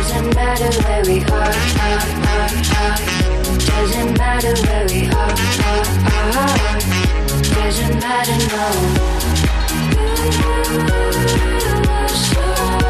Doesn't matter where we are, are, are, are. Doesn't matter where we are, are, are. Doesn't matter, no. Nothing's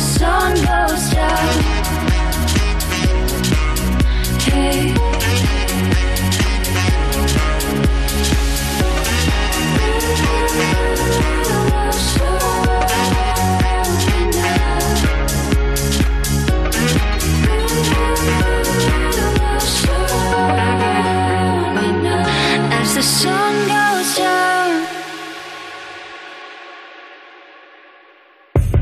Sun goes down. Hey. As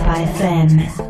Europa FM.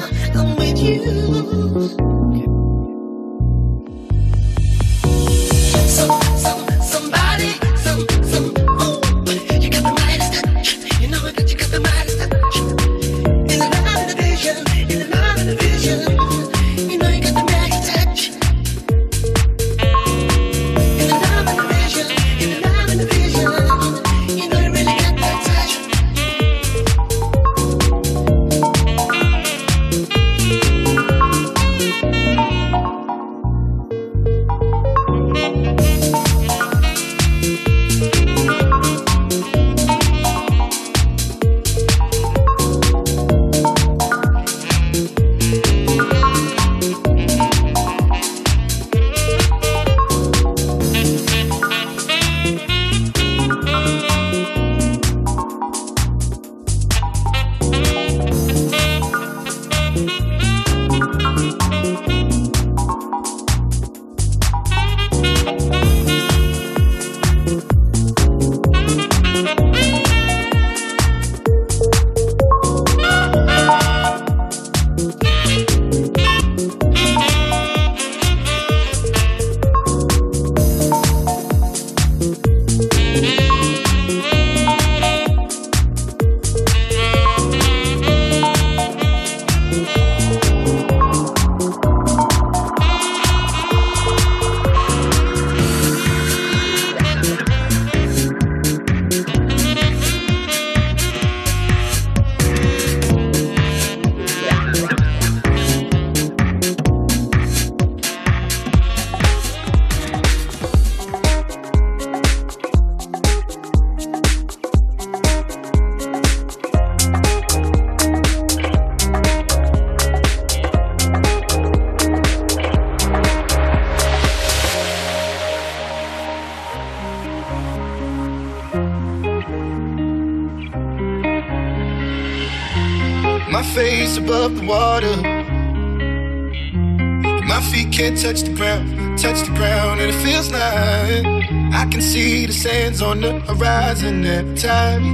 Horizon every time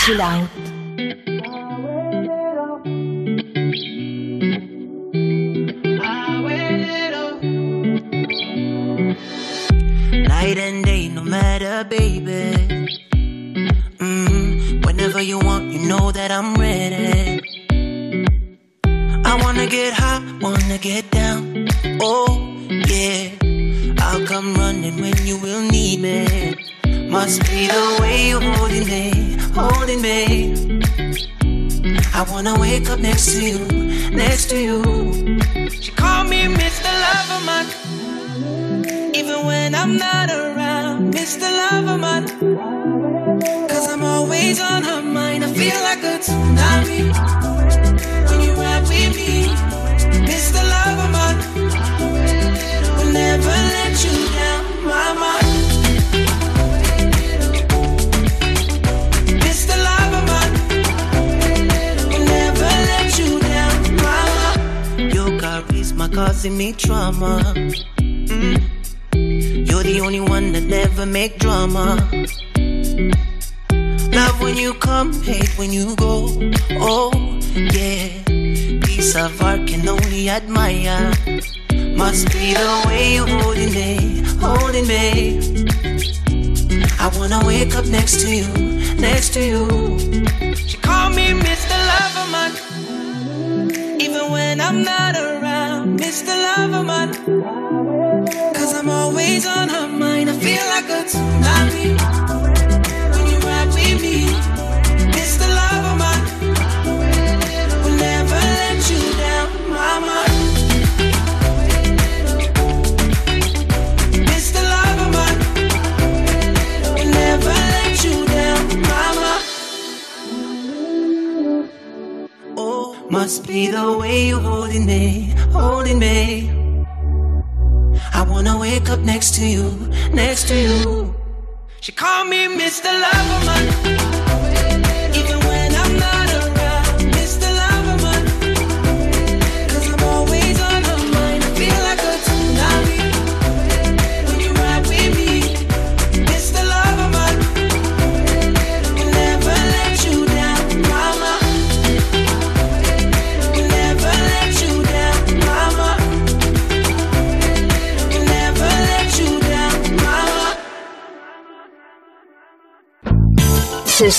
Sesión Chill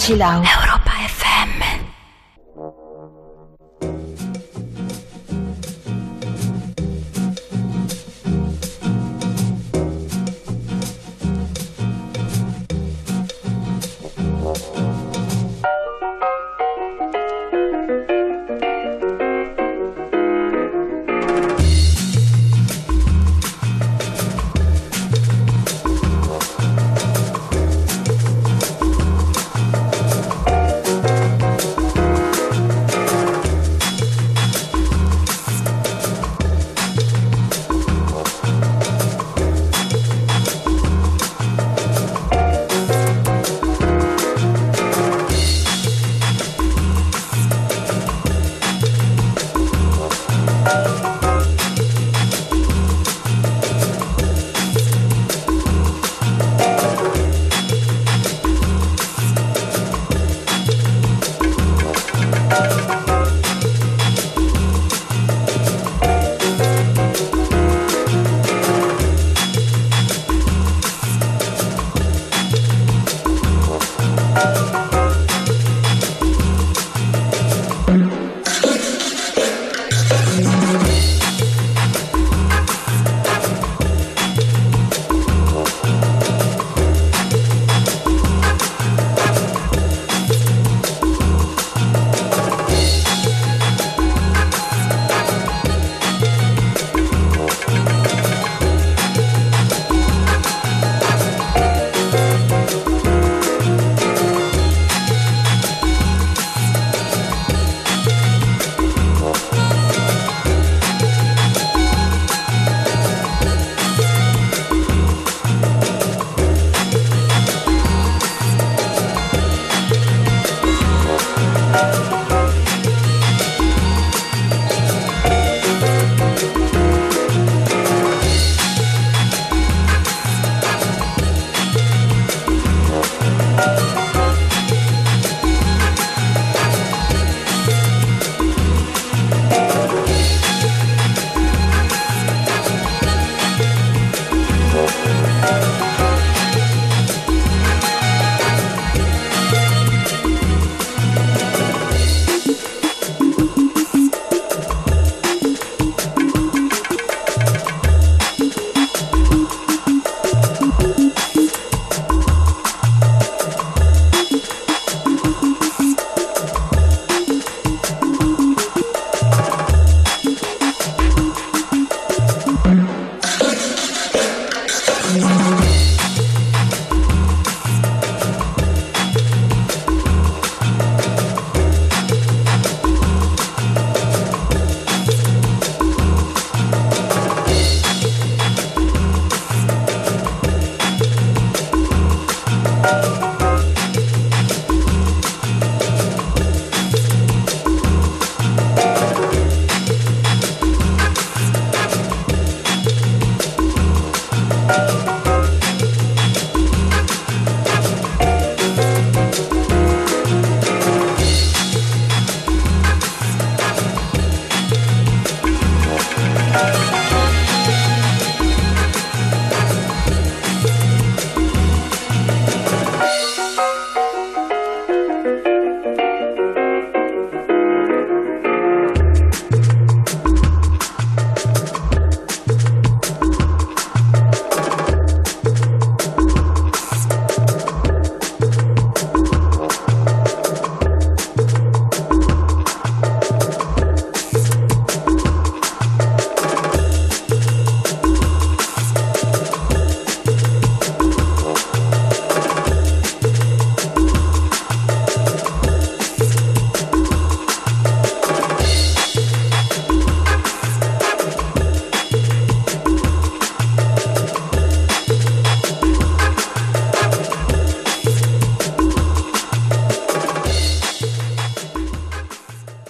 凄凉。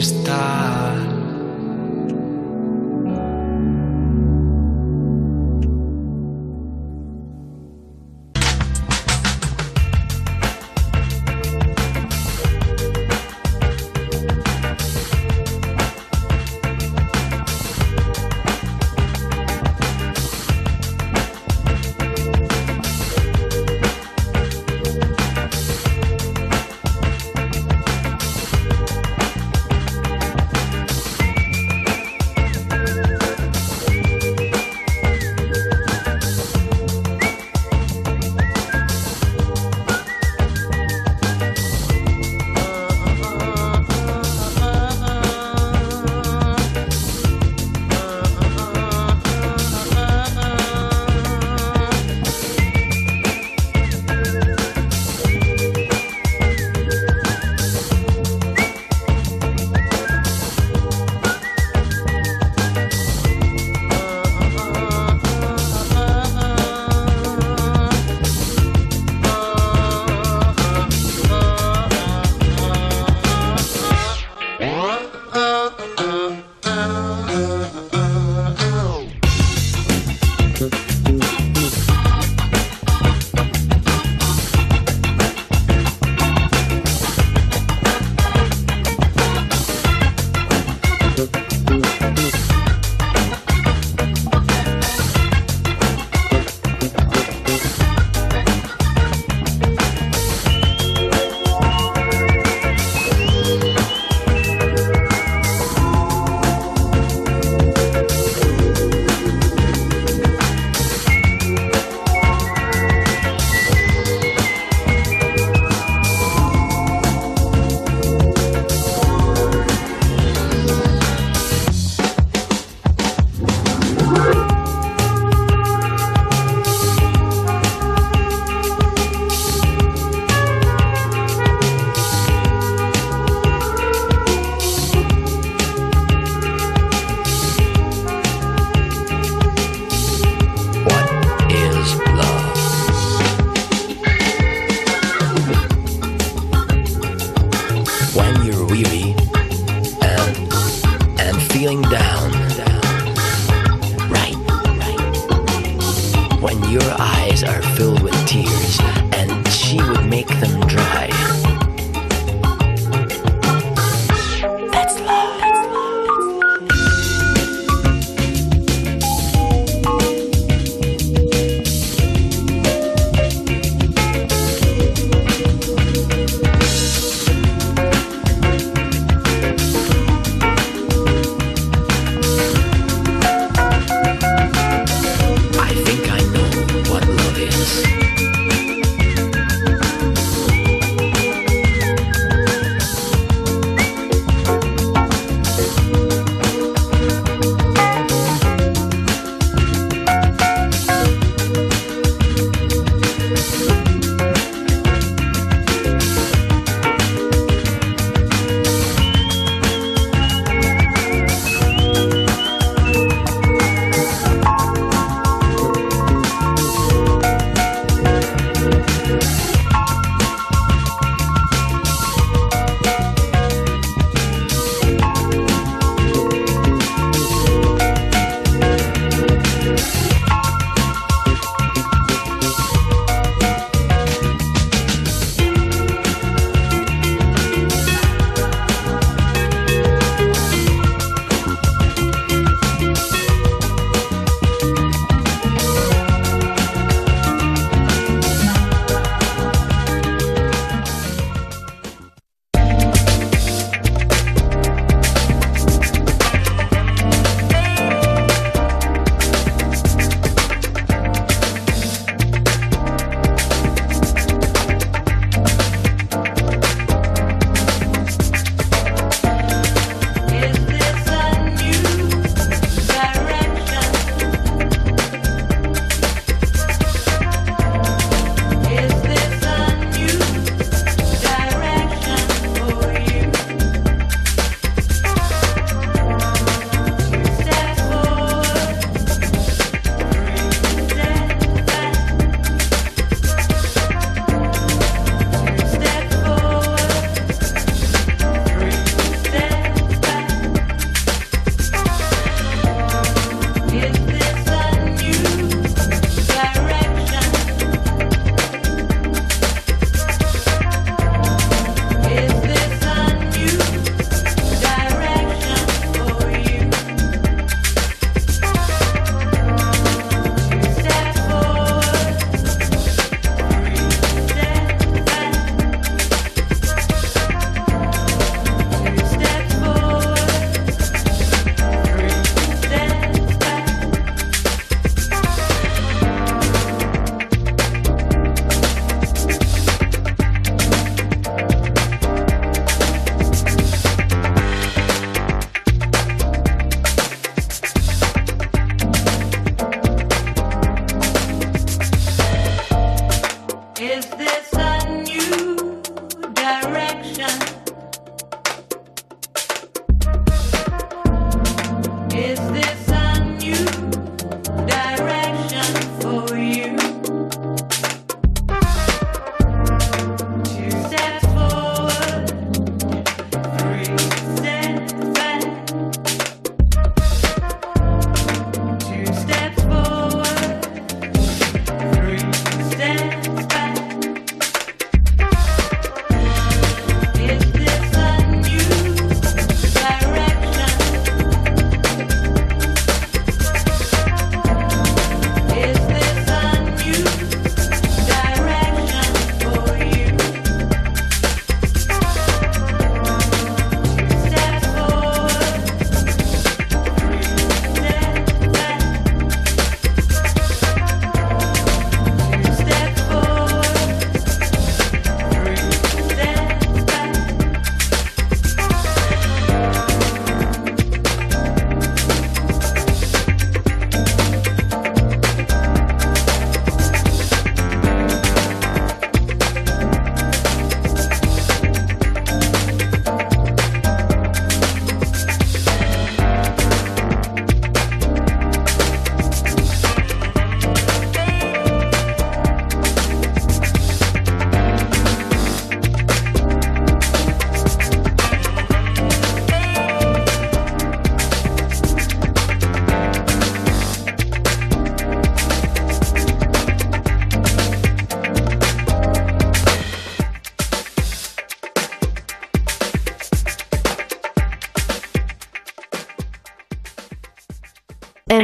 Hacer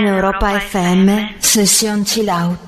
Europa FM, Session Chill Out.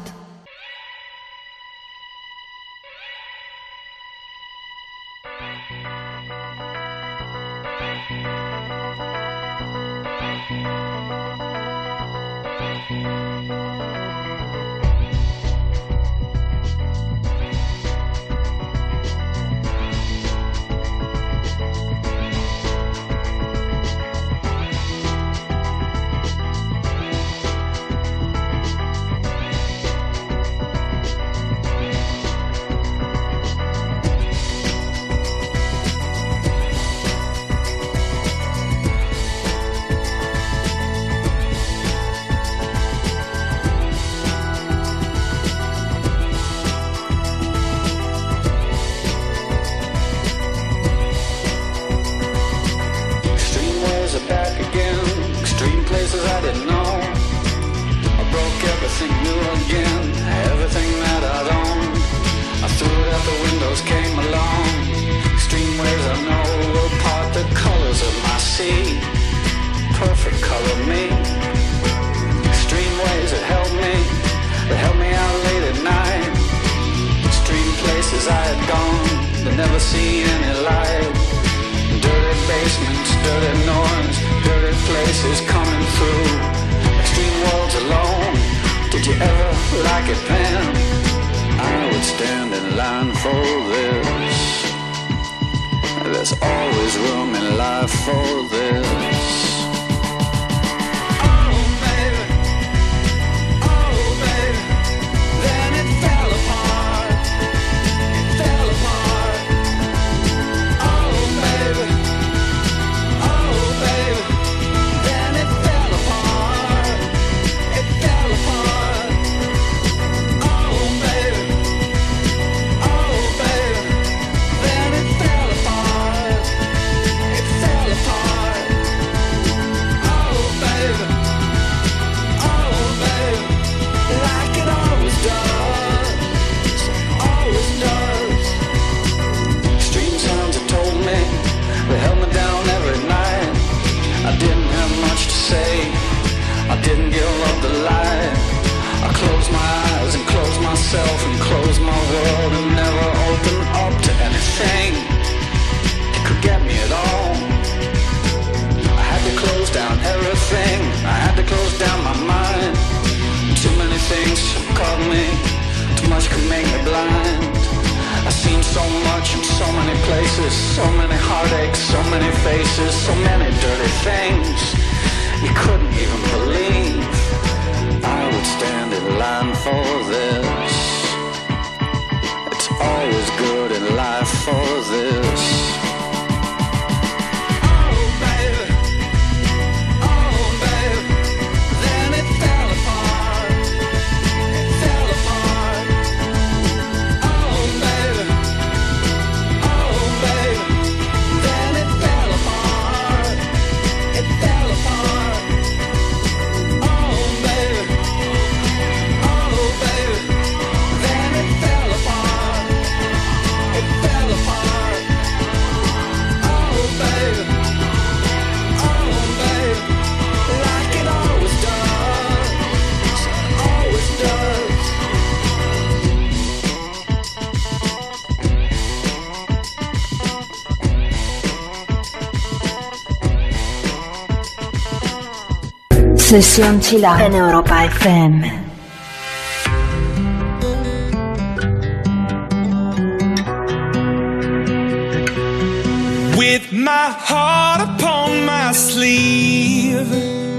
gone never see any light. Dirty basements, dirty noise, dirty places coming through. Extreme walls alone. Did you ever like it, Pam? I would stand in line for this. There's always room in life for this. didn't give up the light. I closed my eyes and closed myself and closed my world and never opened up to anything that could get me at all. I had to close down everything. I had to close down my mind. Too many things caught me. Too much could make me blind. I've seen so much in so many places, so many heartaches, so many faces, so many dirty things you couldn't even believe for this. It's always good in life for this. Sesión Chill Out en Europa FM. With my heart upon my sleeve,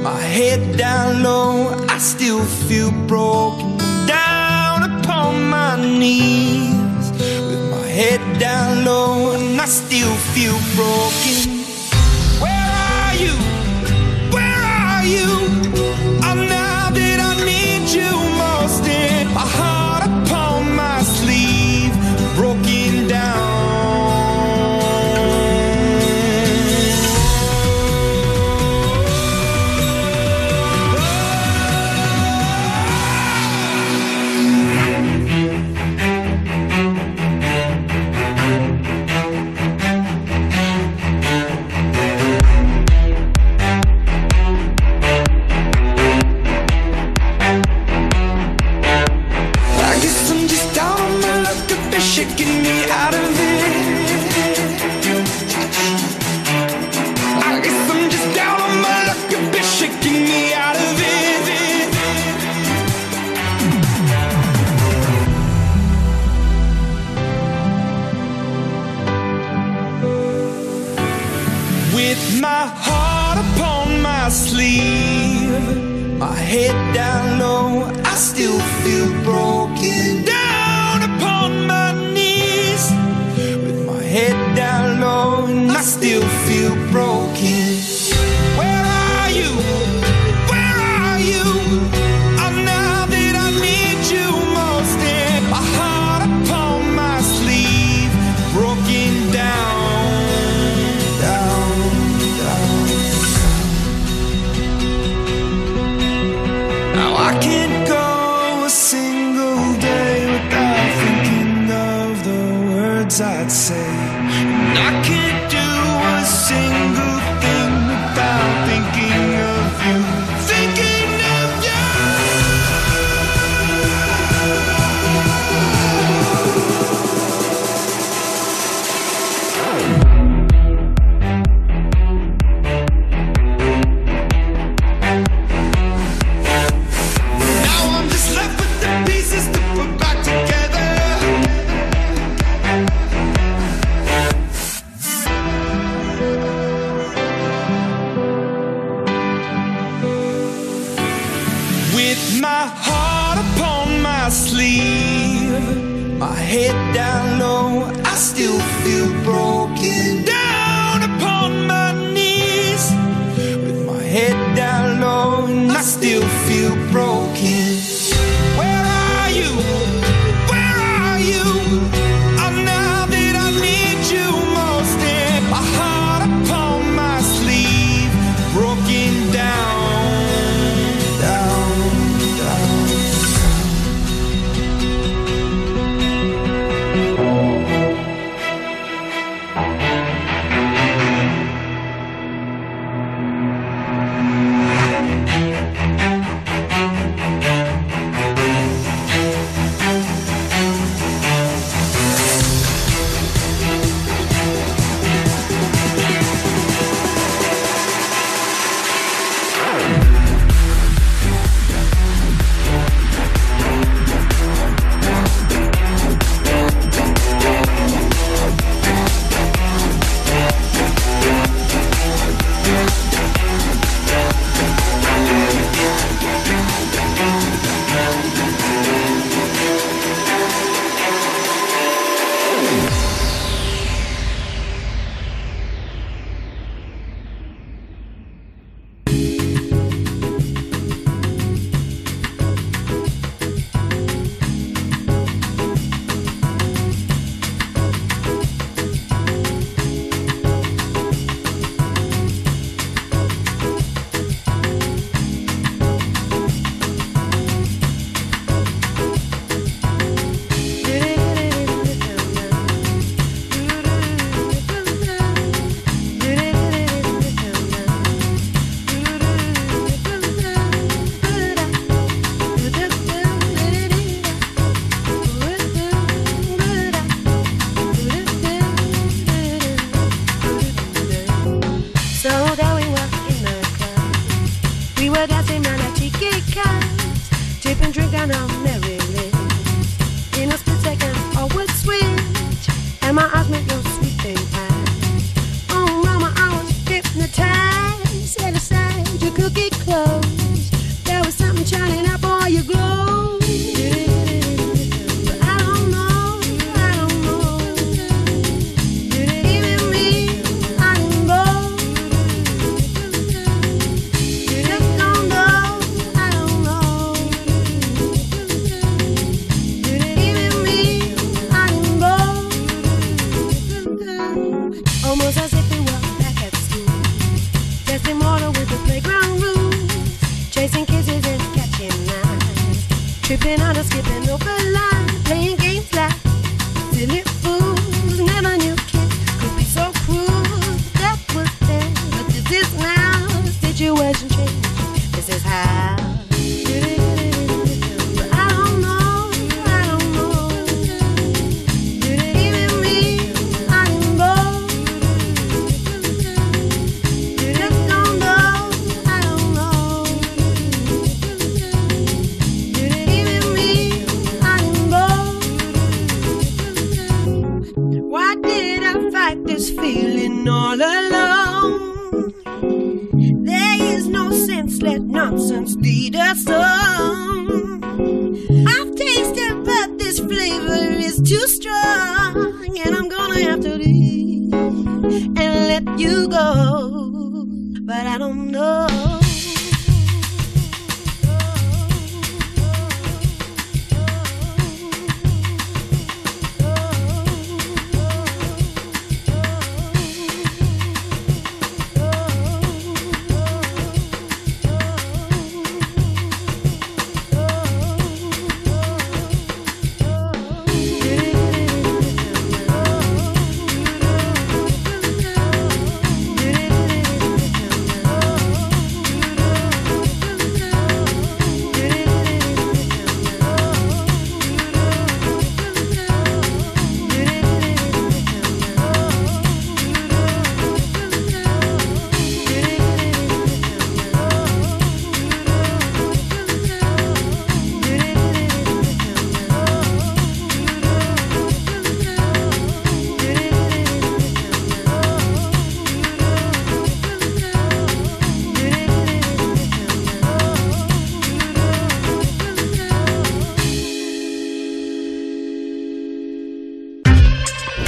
my head down low, I still feel broken down upon my knees. With my head down low, and I still feel broken.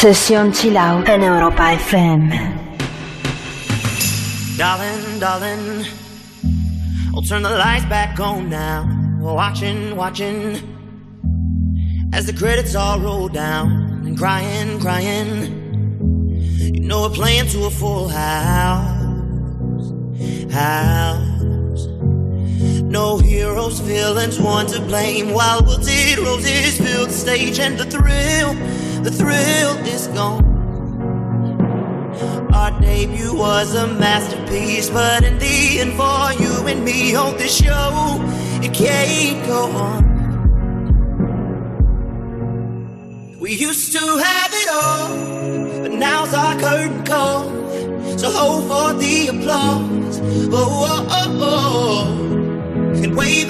Session Chill Out Europa FM. Darling, darling, I'll turn the lights back on now. We're watching, watching as the credits all roll down and crying, crying. You know we're playing to a full house, house. No heroes, villains, one to blame. While wilted roses fill the stage and the thrill the thrill is gone. Our debut was a masterpiece, but in the end, for you and me on this show, it can't go on. We used to have it all, but now's our curtain call. So hold for the applause, oh, oh, oh, oh. and wave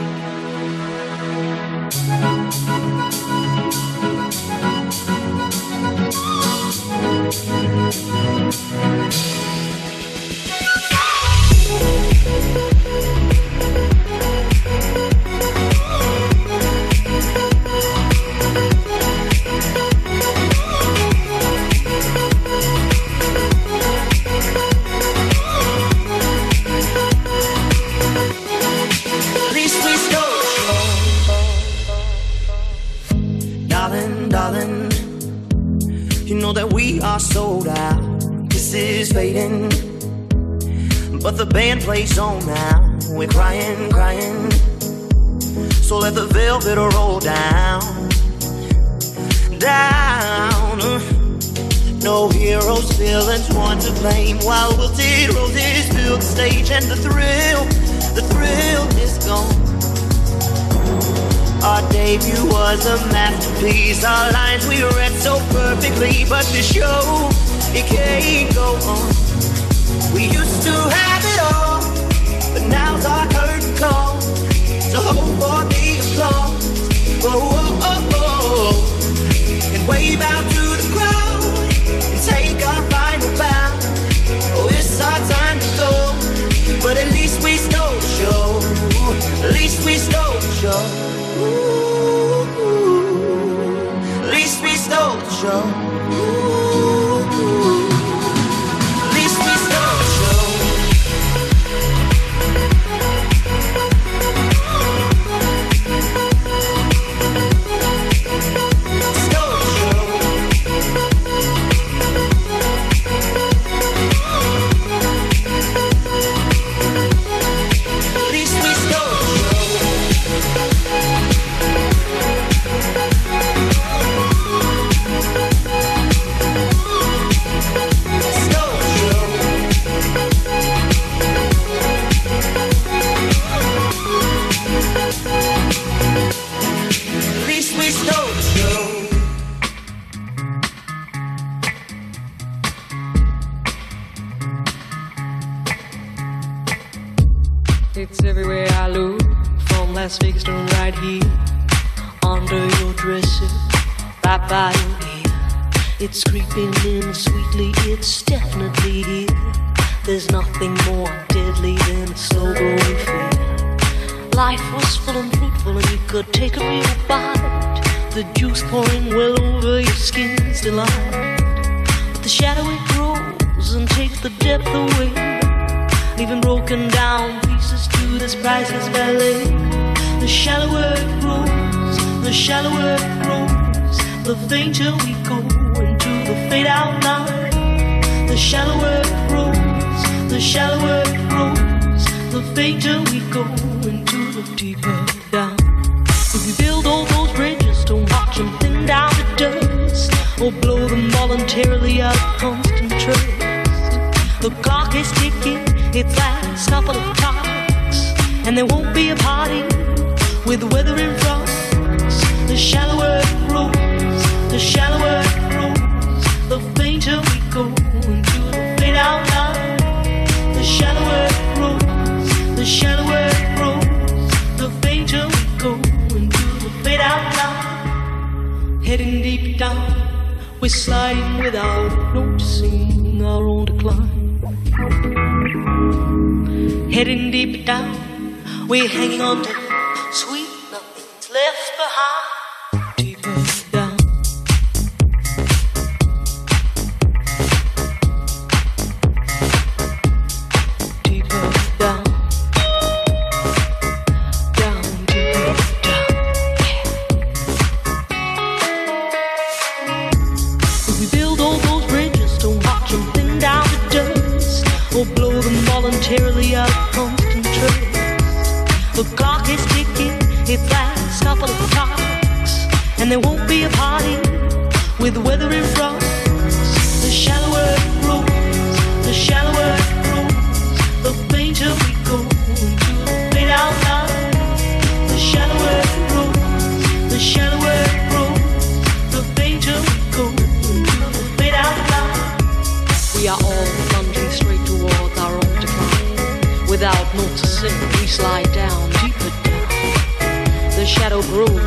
rules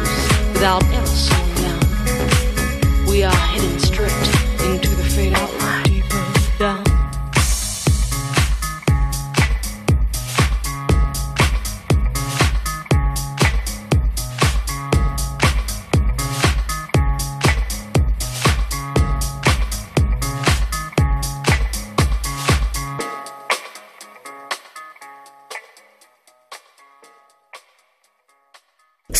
without ever slowing down. We are hidden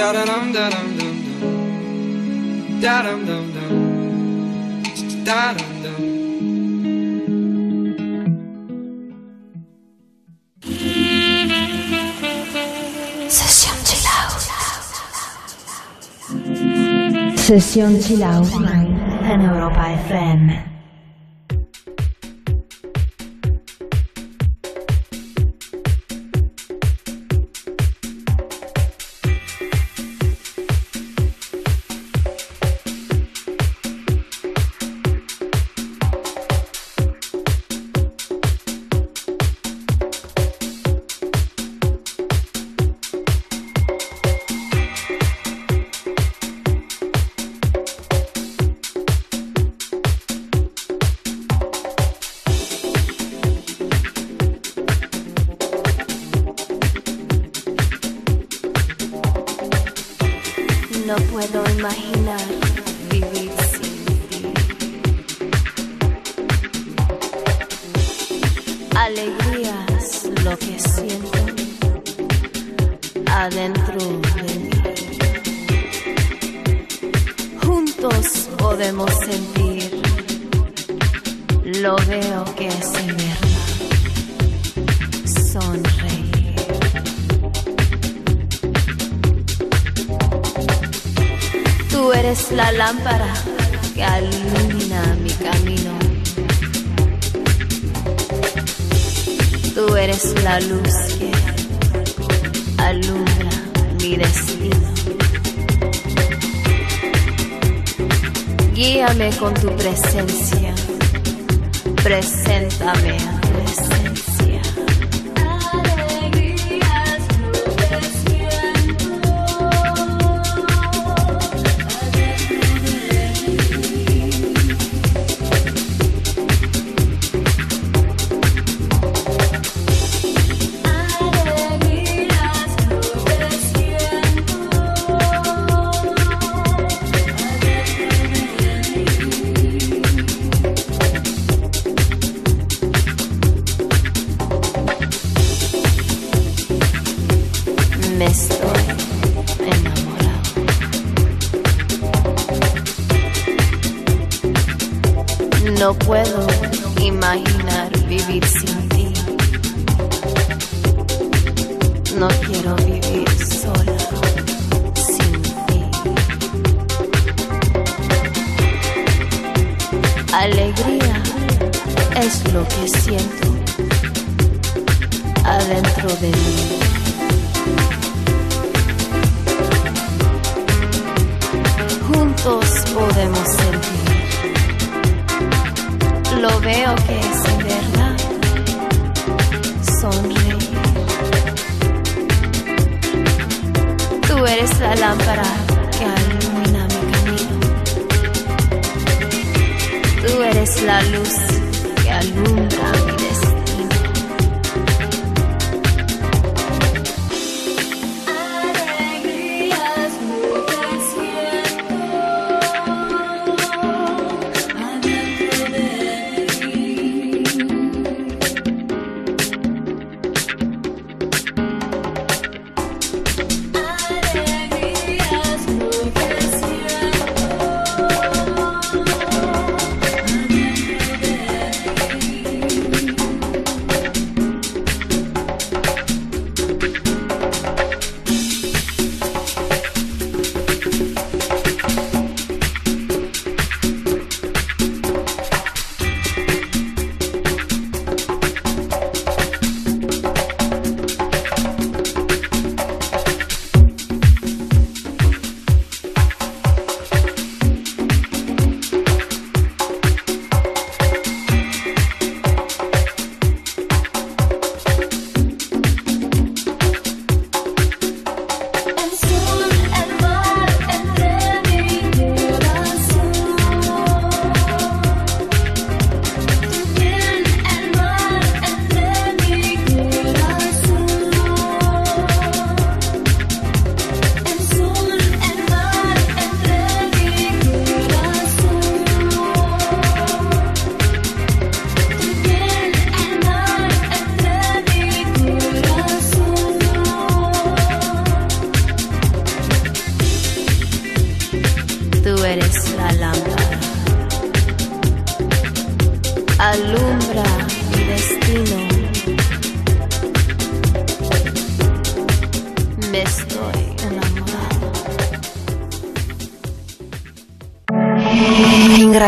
da dum da dum da dum dum dum, da dum dum. Session chill out. Session chill out Europa FM.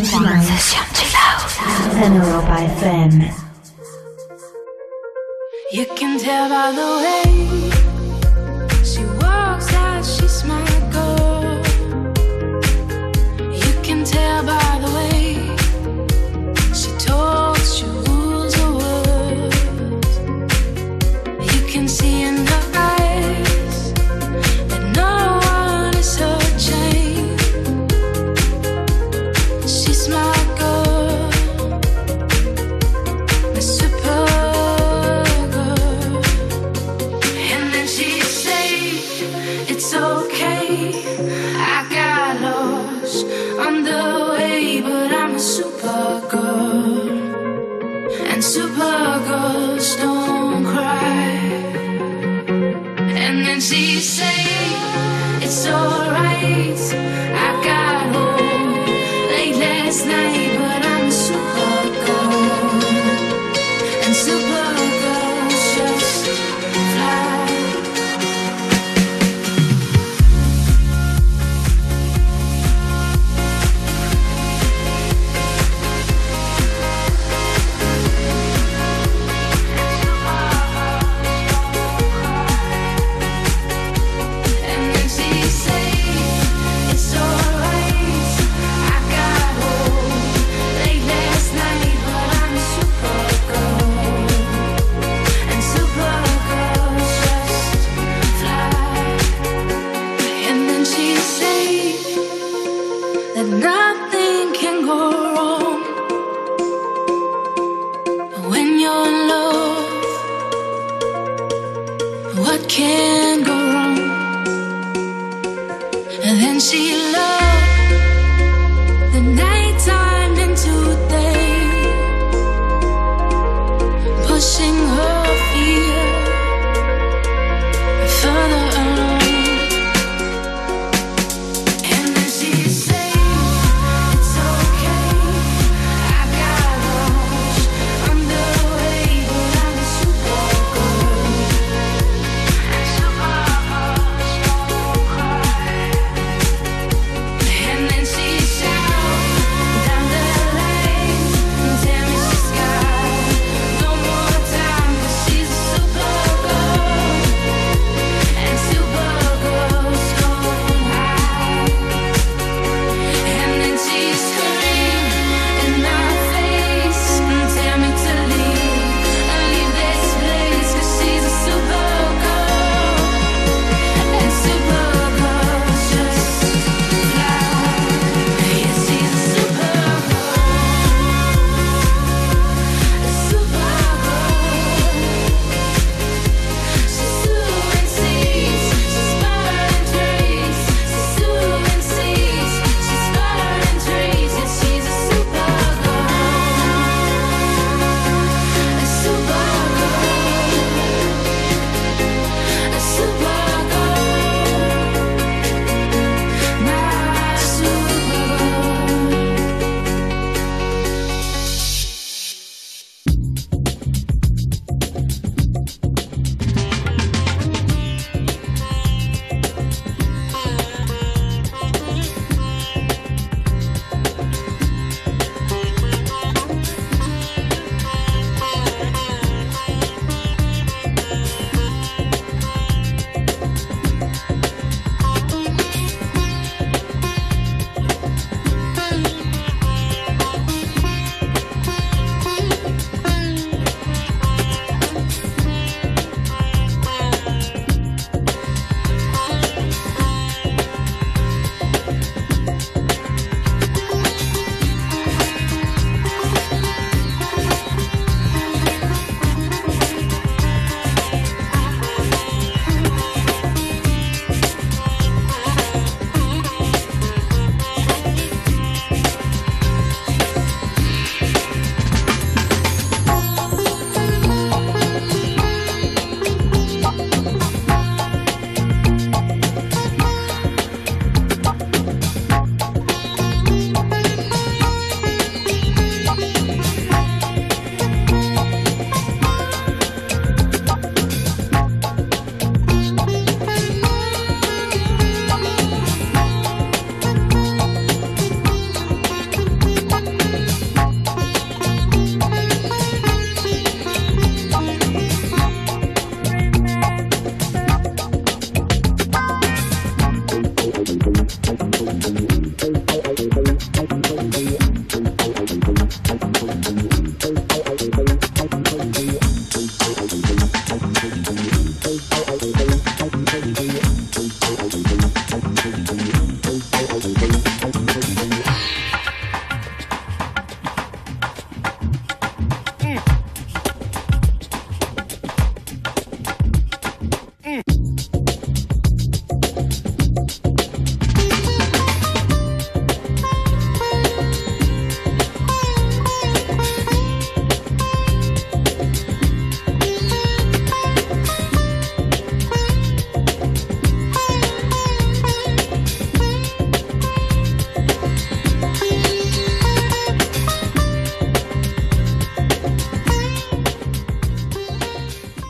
Chill Sesión Chill Out en Europa